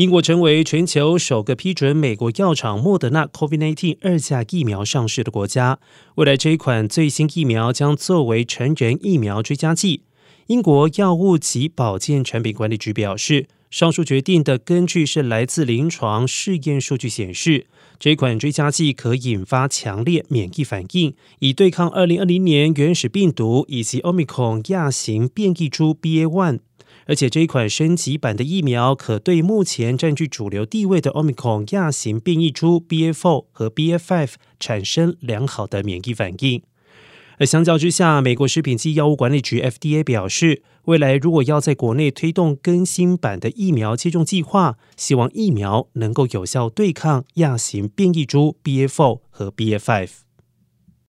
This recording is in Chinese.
英国成为全球首个批准美国药厂莫德纳 COVID-19 二价疫苗上市的国家。未来这一款最新疫苗将作为成人疫苗追加剂。英国药物及保健产品管理局表示，上述决定的根据是来自临床试验数据显示，这款追加剂可引发强烈免疫反应，以对抗2020年原始病毒以及 Omicron 亚型变异株 BA.1。而且这一款升级版的疫苗可对目前占据主流地位的 Omicron 亚型变异株 BA.4 和 BA.5 产生良好的免疫反应。而相较之下，美国食品及药物管理局 FDA 表示，未来如果要在国内推动更新版的疫苗接种计划，希望疫苗能够有效对抗亚型变异株 BA.4 和 BA.5。